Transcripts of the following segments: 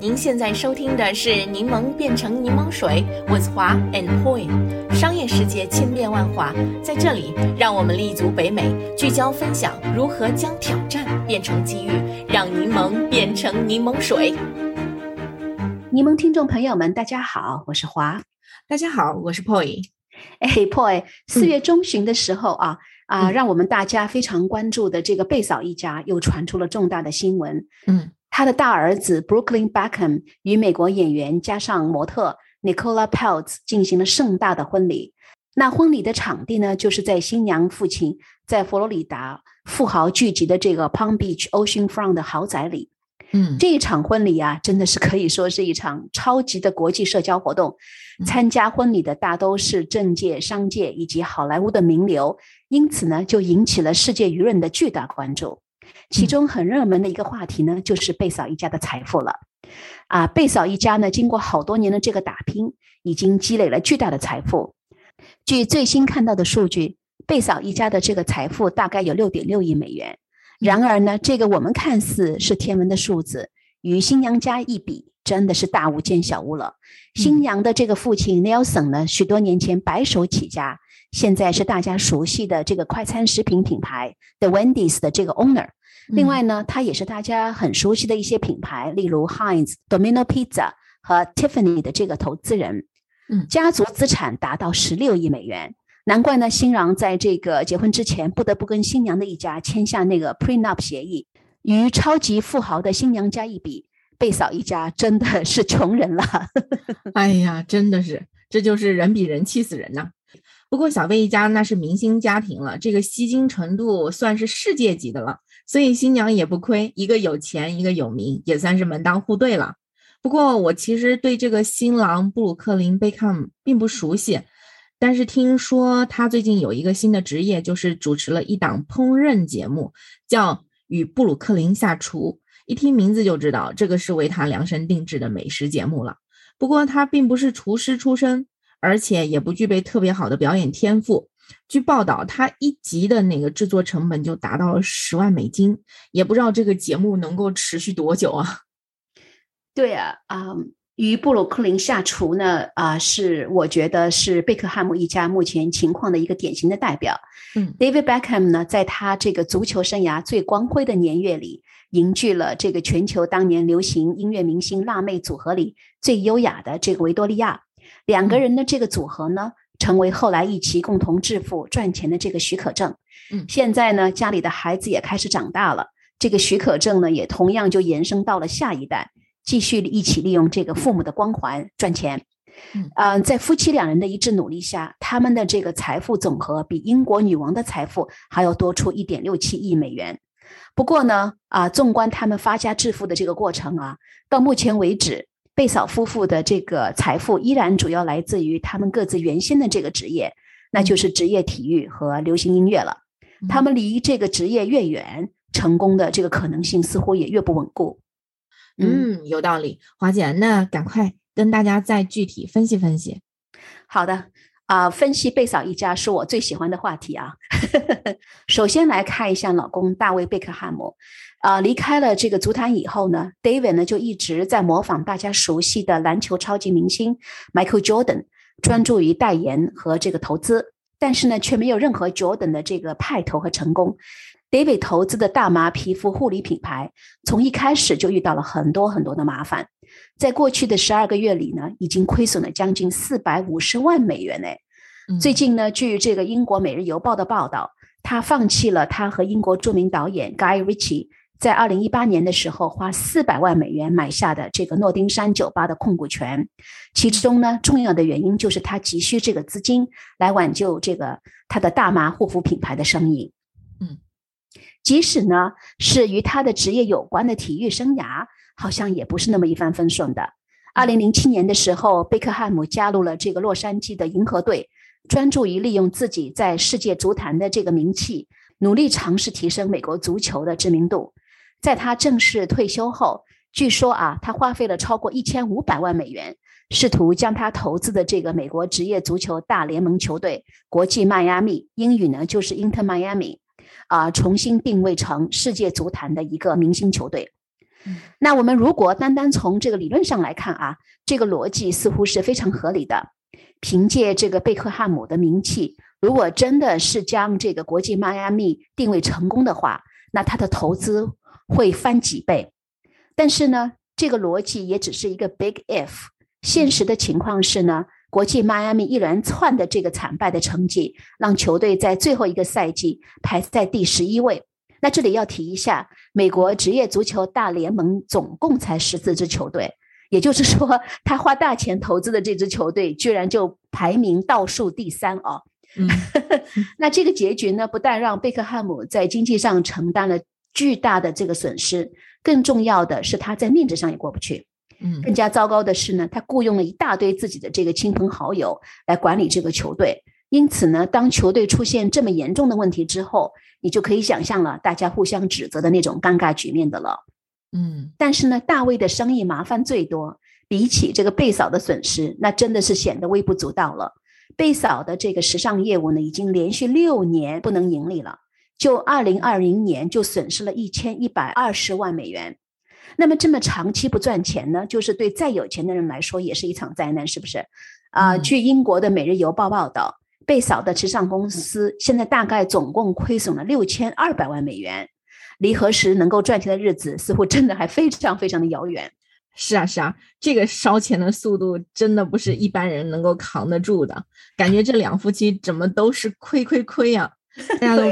您现在收听的是《柠檬变成柠檬水》，with 华 and Poi。商业世界千变万化，在这里，让我们立足北美，聚焦分享如何将挑战变成机遇，让柠檬变成柠檬水。柠檬听众朋友们，大家好，我是华。大家好，我是 Poi。哎，Poi，四月中旬的时候啊啊，让我们大家非常关注的这个贝嫂一家又传出了重大的新闻。嗯。他的大儿子 Brooklyn Beckham 与美国演员加上模特 Nicola Peltz 进行了盛大的婚礼。那婚礼的场地呢，就是在新娘父亲在佛罗里达富豪聚集的这个 Palm Beach Oceanfront 的豪宅里。嗯，这一场婚礼啊，真的是可以说是一场超级的国际社交活动。参加婚礼的大都是政界、商界以及好莱坞的名流，因此呢，就引起了世界舆论的巨大关注。其中很热门的一个话题呢，就是贝嫂一家的财富了。啊，贝嫂一家呢，经过好多年的这个打拼，已经积累了巨大的财富。据最新看到的数据，贝嫂一家的这个财富大概有六点六亿美元。然而呢，这个我们看似是天文的数字，与新娘家一比，真的是大巫见小巫了。新娘的这个父亲 Nelson 呢，许多年前白手起家，现在是大家熟悉的这个快餐食品品牌 The Wendy's 的这个 owner。另外呢，他也是大家很熟悉的一些品牌，例如 Heinz、Domino Pizza 和 Tiffany 的这个投资人。嗯，家族资产达到十六亿美元，难怪呢，新郎在这个结婚之前不得不跟新娘的一家签下那个 prenup 协议。与超级富豪的新娘家一比，贝嫂一家真的是穷人了。哎呀，真的是，这就是人比人气死人呐。不过小贝一家那是明星家庭了，这个吸金程度算是世界级的了。所以新娘也不亏，一个有钱，一个有名，也算是门当户对了。不过我其实对这个新郎布鲁克林·贝克姆并不熟悉，但是听说他最近有一个新的职业，就是主持了一档烹饪节目，叫《与布鲁克林下厨》。一听名字就知道，这个是为他量身定制的美食节目了。不过他并不是厨师出身，而且也不具备特别好的表演天赋。据报道，他一集的那个制作成本就达到了十万美金，也不知道这个节目能够持续多久啊？对啊，啊，与布鲁克林下厨呢，啊，是我觉得是贝克汉姆一家目前情况的一个典型的代表。嗯，David Beckham 呢，在他这个足球生涯最光辉的年月里，凝聚了这个全球当年流行音乐明星辣妹组合里最优雅的这个维多利亚。两个人的这个组合呢？成为后来一起共同致富赚钱的这个许可证。嗯，现在呢，家里的孩子也开始长大了，这个许可证呢，也同样就延伸到了下一代，继续一起利用这个父母的光环赚钱。嗯，在夫妻两人的一致努力下，他们的这个财富总和比英国女王的财富还要多出一点六七亿美元。不过呢，啊，纵观他们发家致富的这个过程啊，到目前为止。贝嫂夫妇的这个财富依然主要来自于他们各自原先的这个职业，那就是职业体育和流行音乐了。他们离这个职业越远，成功的这个可能性似乎也越不稳固。嗯，有道理，华姐，那赶快跟大家再具体分析分析。好的，啊，分析贝嫂一家是我最喜欢的话题啊。首先来看一下老公大卫贝克汉姆。啊，离开了这个足坛以后呢，David 呢就一直在模仿大家熟悉的篮球超级明星 Michael Jordan，专注于代言和这个投资，但是呢却没有任何 Jordan 的这个派头和成功。David 投资的大麻皮肤护理品牌，从一开始就遇到了很多很多的麻烦，在过去的十二个月里呢，已经亏损了将近四百五十万美元哎。最近呢，据这个英国《每日邮报》的报道，他放弃了他和英国著名导演 Guy Ritchie。在二零一八年的时候，花四百万美元买下的这个诺丁山酒吧的控股权，其中呢，重要的原因就是他急需这个资金来挽救这个他的大麻护肤品牌的生意。即使呢是与他的职业有关的体育生涯，好像也不是那么一帆风顺的。二零零七年的时候，贝克汉姆加入了这个洛杉矶的银河队，专注于利用自己在世界足坛的这个名气，努力尝试提升美国足球的知名度。在他正式退休后，据说啊，他花费了超过一千五百万美元，试图将他投资的这个美国职业足球大联盟球队国际迈阿密（英语呢就是 Inter Miami） 啊，重新定位成世界足坛的一个明星球队。那我们如果单单从这个理论上来看啊，这个逻辑似乎是非常合理的。凭借这个贝克汉姆的名气，如果真的是将这个国际迈阿密定位成功的话，那他的投资会翻几倍。但是呢，这个逻辑也只是一个 big if。现实的情况是呢，国际迈阿密一连串的这个惨败的成绩，让球队在最后一个赛季排在第十一位。那这里要提一下，美国职业足球大联盟总共才十四支球队。也就是说，他花大钱投资的这支球队，居然就排名倒数第三哦。那这个结局呢，不但让贝克汉姆在经济上承担了巨大的这个损失，更重要的是他在面子上也过不去。嗯，更加糟糕的是呢，他雇佣了一大堆自己的这个亲朋好友来管理这个球队。因此呢，当球队出现这么严重的问题之后，你就可以想象了大家互相指责的那种尴尬局面的了。嗯，但是呢，大卫的生意麻烦最多，比起这个贝嫂的损失，那真的是显得微不足道了。贝嫂的这个时尚业务呢，已经连续六年不能盈利了，就二零二零年就损失了一千一百二十万美元。那么这么长期不赚钱呢，就是对再有钱的人来说也是一场灾难，是不是？啊，据英国的《每日邮报》报道，贝嫂的慈善公司现在大概总共亏损了六千二百万美元。离何时能够赚钱的日子，似乎真的还非常非常的遥远。是啊，是啊，这个烧钱的速度真的不是一般人能够扛得住的。感觉这两夫妻怎么都是亏亏亏呀！大家都，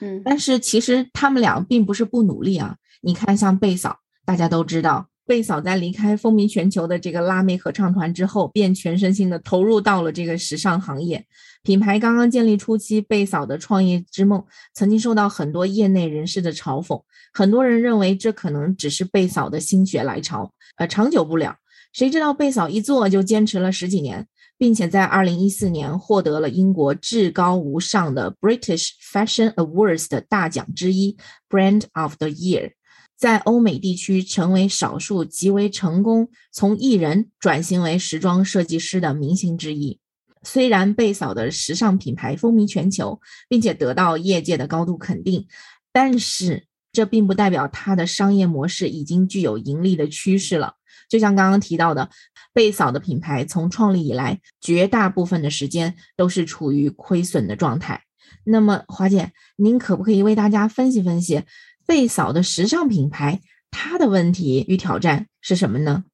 嗯，但是其实他们俩并不是不努力啊。你看，像贝嫂，大家都知道。贝嫂在离开风靡全球的这个辣妹合唱团之后，便全身心的投入到了这个时尚行业。品牌刚刚建立初期，贝嫂的创业之梦曾经受到很多业内人士的嘲讽。很多人认为这可能只是贝嫂的心血来潮，呃，长久不了。谁知道贝嫂一做就坚持了十几年，并且在二零一四年获得了英国至高无上的 British Fashion Awards 的大奖之一 ——Brand of the Year。在欧美地区成为少数极为成功从艺人转型为时装设计师的明星之一。虽然贝嫂的时尚品牌风靡全球，并且得到业界的高度肯定，但是这并不代表她的商业模式已经具有盈利的趋势了。就像刚刚提到的，贝嫂的品牌从创立以来，绝大部分的时间都是处于亏损的状态。那么，华姐，您可不可以为大家分析分析？贝嫂的时尚品牌，它的问题与挑战是什么呢？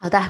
好的，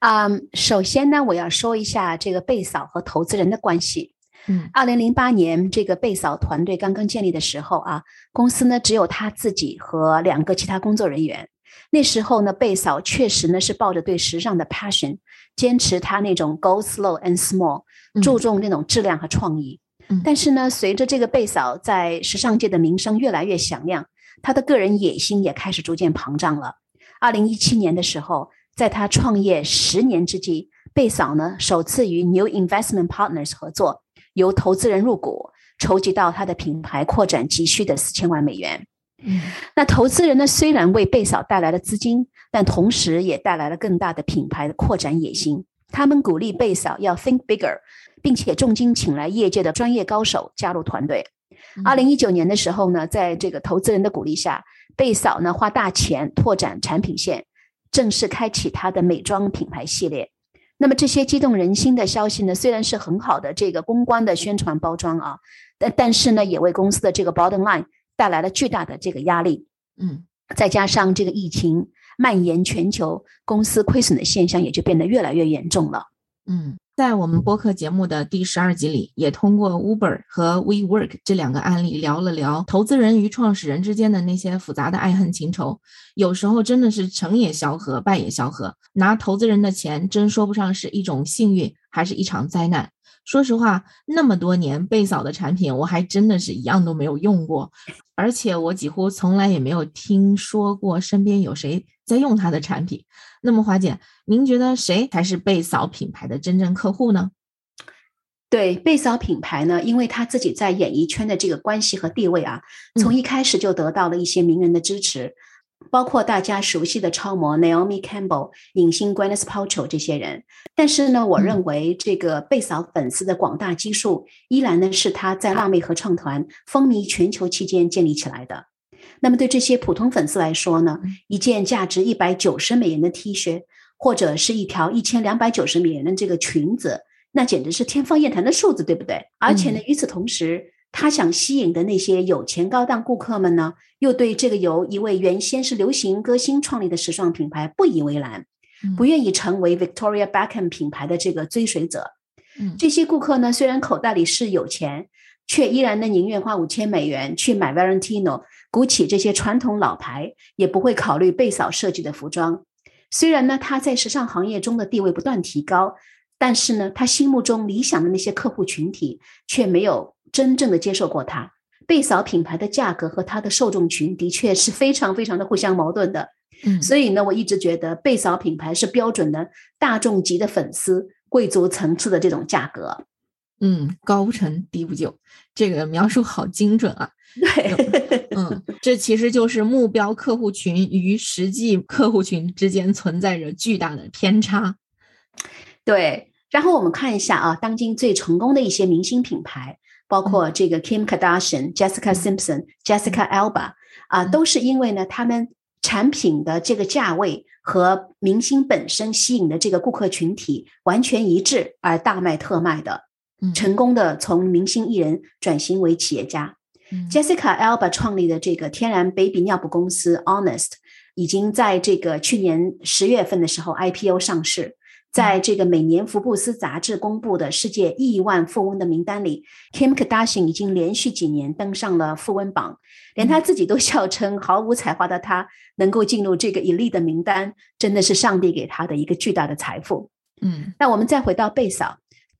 嗯，首先呢，我要说一下这个贝嫂和投资人的关系。嗯，二零零八年这个贝嫂团队刚刚建立的时候啊，公司呢只有他自己和两个其他工作人员。那时候呢，贝嫂确实呢是抱着对时尚的 passion，坚持她那种 go slow and small，注重那种质量和创意。但是呢，随着这个贝嫂在时尚界的名声越来越响亮，她的个人野心也开始逐渐膨胀了。二零一七年的时候，在她创业十年之际，贝嫂呢首次与 New Investment Partners 合作，由投资人入股，筹集到她的品牌扩展急需的四千万美元。那投资人呢，虽然为贝嫂带来了资金，但同时也带来了更大的品牌的扩展野心。他们鼓励贝嫂要 think bigger。并且重金请来业界的专业高手加入团队。二零一九年的时候呢，在这个投资人的鼓励下，贝嫂呢花大钱拓展产品线，正式开启她的美妆品牌系列。那么这些激动人心的消息呢，虽然是很好的这个公关的宣传包装啊，但但是呢，也为公司的这个 bottom line 带来了巨大的这个压力。嗯，再加上这个疫情蔓延全球，公司亏损的现象也就变得越来越严重了。嗯。在我们播客节目的第十二集里，也通过 Uber 和 WeWork 这两个案例聊了聊投资人与创始人之间的那些复杂的爱恨情仇。有时候真的是成也萧何，败也萧何。拿投资人的钱，真说不上是一种幸运，还是一场灾难。说实话，那么多年贝嫂的产品，我还真的是一样都没有用过，而且我几乎从来也没有听说过身边有谁在用他的产品。那么，华姐，您觉得谁才是贝嫂品牌的真正客户呢？对贝嫂品牌呢，因为他自己在演艺圈的这个关系和地位啊，从一开始就得到了一些名人的支持，包括大家熟悉的超模 Naomi Campbell、影星 Gwyneth Paltrow 这些人。但是呢，我认为这个贝嫂粉丝的广大基数，依然呢是她在辣妹合唱团风靡全球期间建立起来的。那么对这些普通粉丝来说呢，一件价值一百九十美元的 T 恤，或者是一条一千两百九十美元的这个裙子，那简直是天方夜谭的数字，对不对？而且呢，与此同时，他想吸引的那些有钱高档顾客们呢，又对这个由一位原先是流行歌星创立的时尚品牌不以为然，不愿意成为 Victoria Beckham 品牌的这个追随者。这些顾客呢，虽然口袋里是有钱，却依然呢宁愿花五千美元去买 Valentino、Gucci 这些传统老牌，也不会考虑贝嫂设计的服装。虽然呢他在时尚行业中的地位不断提高，但是呢他心目中理想的那些客户群体却没有。真正的接受过它，贝嫂品牌的价格和它的受众群的确是非常非常的互相矛盾的。嗯，所以呢，我一直觉得贝嫂品牌是标准的大众级的粉丝、贵族层次的这种价格。嗯，高不成低不就，这个描述好精准啊。对，嗯，这其实就是目标客户群与实际客户群之间存在着巨大的偏差。对，然后我们看一下啊，当今最成功的一些明星品牌。包括这个 Kim Kardashian、Jessica Simpson、Jessica Alba 啊，都是因为呢，他们产品的这个价位和明星本身吸引的这个顾客群体完全一致而大卖特卖的，成功的从明星艺人转型为企业家。Jessica Alba 创立的这个天然 baby 尿布公司 Honest，已经在这个去年十月份的时候 IPO 上市。在这个每年福布斯杂志公布的世界亿万富翁的名单里，Kim Kardashian 已经连续几年登上了富翁榜，连他自己都笑称毫无才华的他能够进入这个 elite 的名单，真的是上帝给他的一个巨大的财富。嗯，那我们再回到贝嫂，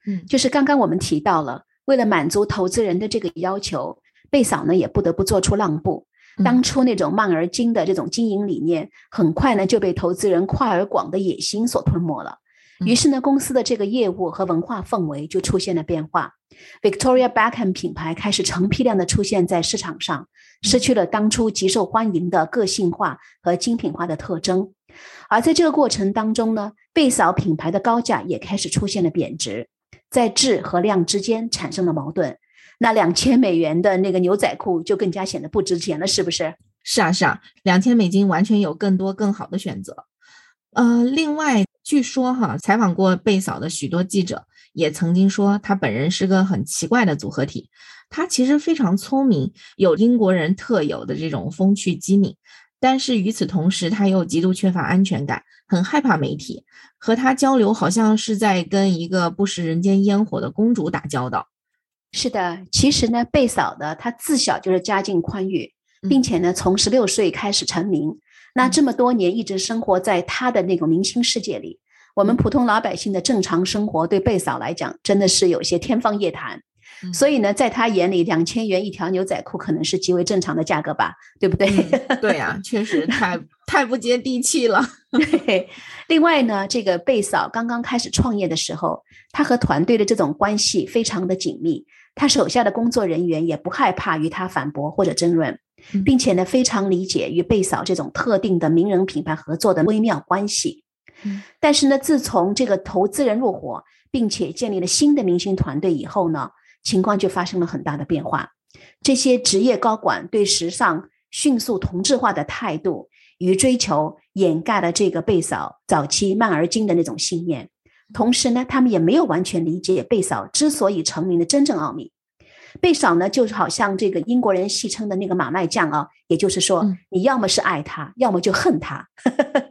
嗯，就是刚刚我们提到了，为了满足投资人的这个要求，贝嫂呢也不得不做出让步。当初那种慢而精的这种经营理念，很快呢就被投资人跨而广的野心所吞没了。于是呢，公司的这个业务和文化氛围就出现了变化。Victoria Beckham 品牌开始成批量的出现在市场上，失去了当初极受欢迎的个性化和精品化的特征。而在这个过程当中呢，贝嫂品牌的高价也开始出现了贬值，在质和量之间产生了矛盾。那两千美元的那个牛仔裤就更加显得不值钱了，是不是？是啊，是啊，两千美金完全有更多更好的选择。呃，另外。据说哈，采访过贝嫂的许多记者也曾经说，她本人是个很奇怪的组合体。她其实非常聪明，有英国人特有的这种风趣机敏，但是与此同时，她又极度缺乏安全感，很害怕媒体和她交流，好像是在跟一个不食人间烟火的公主打交道。是的，其实呢，贝嫂的她自小就是家境宽裕，并且呢，从十六岁开始成名。那这么多年一直生活在他的那个明星世界里，我们普通老百姓的正常生活对贝嫂来讲真的是有些天方夜谭。所以呢，在他眼里，两千元一条牛仔裤可能是极为正常的价格吧，对不对？对呀，确实 太太不接地气了。对。另外呢，这个贝嫂刚刚开始创业的时候，他和团队的这种关系非常的紧密，他手下的工作人员也不害怕与他反驳或者争论。并且呢，非常理解与贝嫂这种特定的名人品牌合作的微妙关系。但是呢，自从这个投资人入伙，并且建立了新的明星团队以后呢，情况就发生了很大的变化。这些职业高管对时尚迅速同质化的态度与追求，掩盖了这个贝嫂早期慢而精的那种信念。同时呢，他们也没有完全理解贝嫂之所以成名的真正奥秘。贝嫂呢，就是好像这个英国人戏称的那个马麦酱啊，也就是说，你要么是爱他，要么就恨他。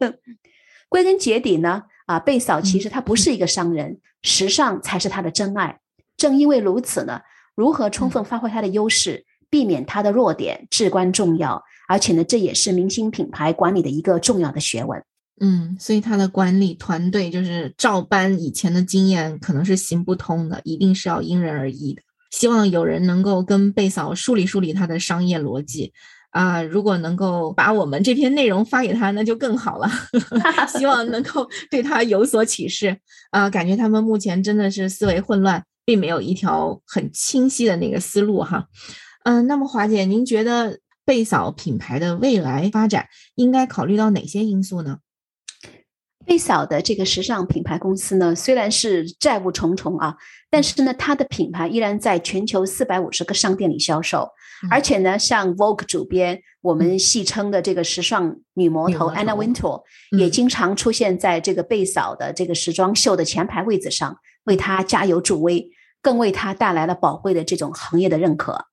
归根结底呢，啊，贝嫂其实她不是一个商人，时尚才是她的真爱。正因为如此呢，如何充分发挥她的优势，避免她的弱点，至关重要。而且呢，这也是明星品牌管理的一个重要的学问。嗯，所以他的管理团队就是照搬以前的经验，可能是行不通的，一定是要因人而异的。希望有人能够跟贝嫂梳理梳理他的商业逻辑啊！如果能够把我们这篇内容发给他，那就更好了。希望能够对他有所启示啊！感觉他们目前真的是思维混乱，并没有一条很清晰的那个思路哈。嗯，那么华姐，您觉得贝嫂品牌的未来发展应该考虑到哪些因素呢？贝嫂的这个时尚品牌公司呢，虽然是债务重重啊，但是呢，它的品牌依然在全球四百五十个商店里销售，而且呢，像 Vogue 主编，我们戏称的这个时尚女魔头 Anna Wintour，也经常出现在这个贝嫂的这个时装秀的前排位置上，为她加油助威，更为她带来了宝贵的这种行业的认可。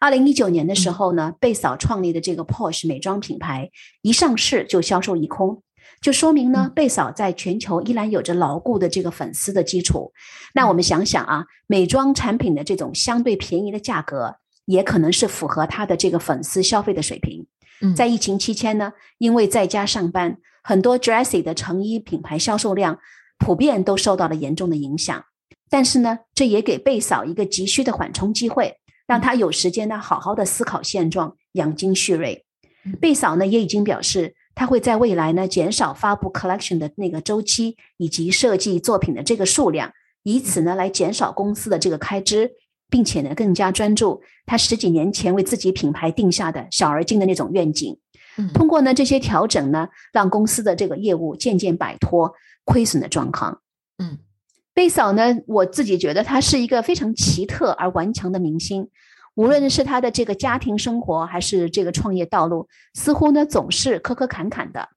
二零一九年的时候呢，贝嫂创立的这个 Porsche 美妆品牌一上市就销售一空。就说明呢，贝嫂在全球依然有着牢固的这个粉丝的基础。那我们想想啊，美妆产品的这种相对便宜的价格，也可能是符合她的这个粉丝消费的水平。在疫情期间呢，因为在家上班，很多 Dressy 的成衣品牌销售量普遍都受到了严重的影响。但是呢，这也给贝嫂一个急需的缓冲机会，让她有时间呢好好的思考现状，养精蓄锐。贝嫂呢也已经表示。他会在未来呢减少发布 collection 的那个周期以及设计作品的这个数量，以此呢来减少公司的这个开支，并且呢更加专注他十几年前为自己品牌定下的小而精的那种愿景。通过呢这些调整呢，让公司的这个业务渐渐摆脱亏损的状况。嗯，贝嫂呢，我自己觉得她是一个非常奇特而顽强的明星。无论是他的这个家庭生活，还是这个创业道路，似乎呢总是磕磕坎坎的，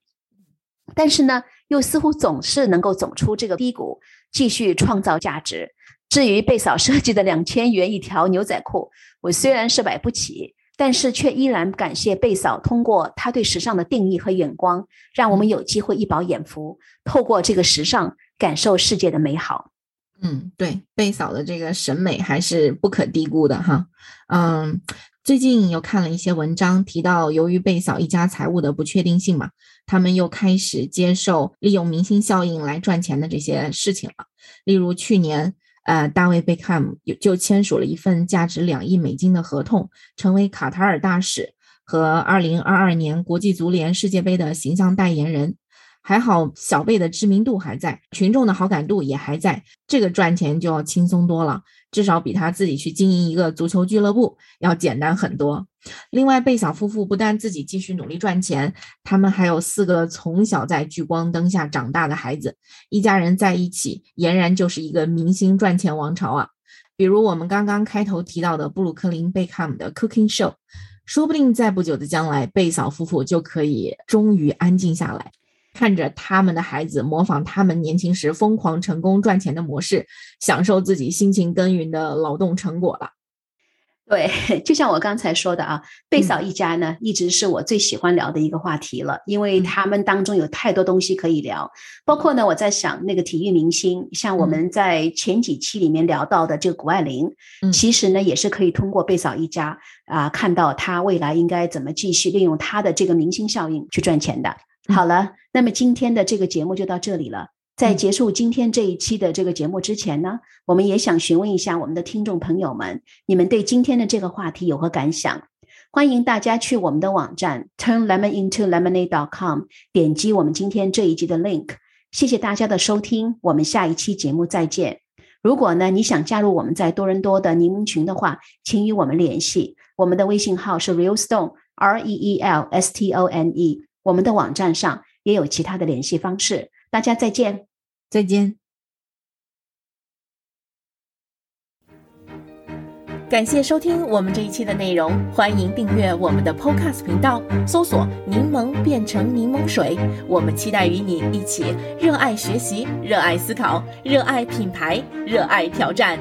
但是呢，又似乎总是能够走出这个低谷，继续创造价值。至于贝嫂设计的两千元一条牛仔裤，我虽然是买不起，但是却依然感谢贝嫂通过她对时尚的定义和眼光，让我们有机会一饱眼福，透过这个时尚感受世界的美好。嗯，对，贝嫂的这个审美还是不可低估的哈。嗯，最近又看了一些文章，提到由于贝嫂一家财务的不确定性嘛，他们又开始接受利用明星效应来赚钱的这些事情了。例如去年，呃，大卫贝克汉姆就签署了一份价值两亿美金的合同，成为卡塔尔大使和二零二二年国际足联世界杯的形象代言人。还好，小贝的知名度还在，群众的好感度也还在，这个赚钱就要轻松多了，至少比他自己去经营一个足球俱乐部要简单很多。另外，贝嫂夫妇不但自己继续努力赚钱，他们还有四个从小在聚光灯下长大的孩子，一家人在一起，俨然就是一个明星赚钱王朝啊！比如我们刚刚开头提到的布鲁克林贝克姆的 Cooking Show，说不定在不久的将来，贝嫂夫妇就可以终于安静下来。看着他们的孩子模仿他们年轻时疯狂成功赚钱的模式，享受自己辛勤耕耘的劳动成果了。对，就像我刚才说的啊，贝嫂一家呢，一直是我最喜欢聊的一个话题了，因为他们当中有太多东西可以聊。包括呢，我在想那个体育明星，像我们在前几期里面聊到的这个谷爱凌，其实呢，也是可以通过贝嫂一家啊，看到他未来应该怎么继续利用他的这个明星效应去赚钱的。好了，那么今天的这个节目就到这里了。在结束今天这一期的这个节目之前呢，我们也想询问一下我们的听众朋友们，你们对今天的这个话题有何感想？欢迎大家去我们的网站 turnlemonintolemonade.com 点击我们今天这一集的 link。谢谢大家的收听，我们下一期节目再见。如果呢你想加入我们在多伦多的柠檬群的话，请与我们联系，我们的微信号是 realstone r e e l s t o n e。我们的网站上也有其他的联系方式，大家再见，再见。感谢收听我们这一期的内容，欢迎订阅我们的 Podcast 频道，搜索“柠檬变成柠檬水”。我们期待与你一起热爱学习、热爱思考、热爱品牌、热爱挑战。